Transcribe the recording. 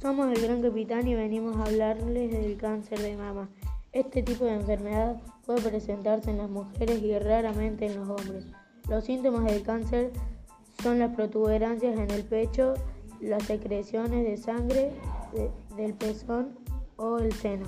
Somos el Gran Capitán y venimos a hablarles del cáncer de mama. Este tipo de enfermedad puede presentarse en las mujeres y raramente en los hombres. Los síntomas del cáncer son las protuberancias en el pecho, las secreciones de sangre del pezón o el seno.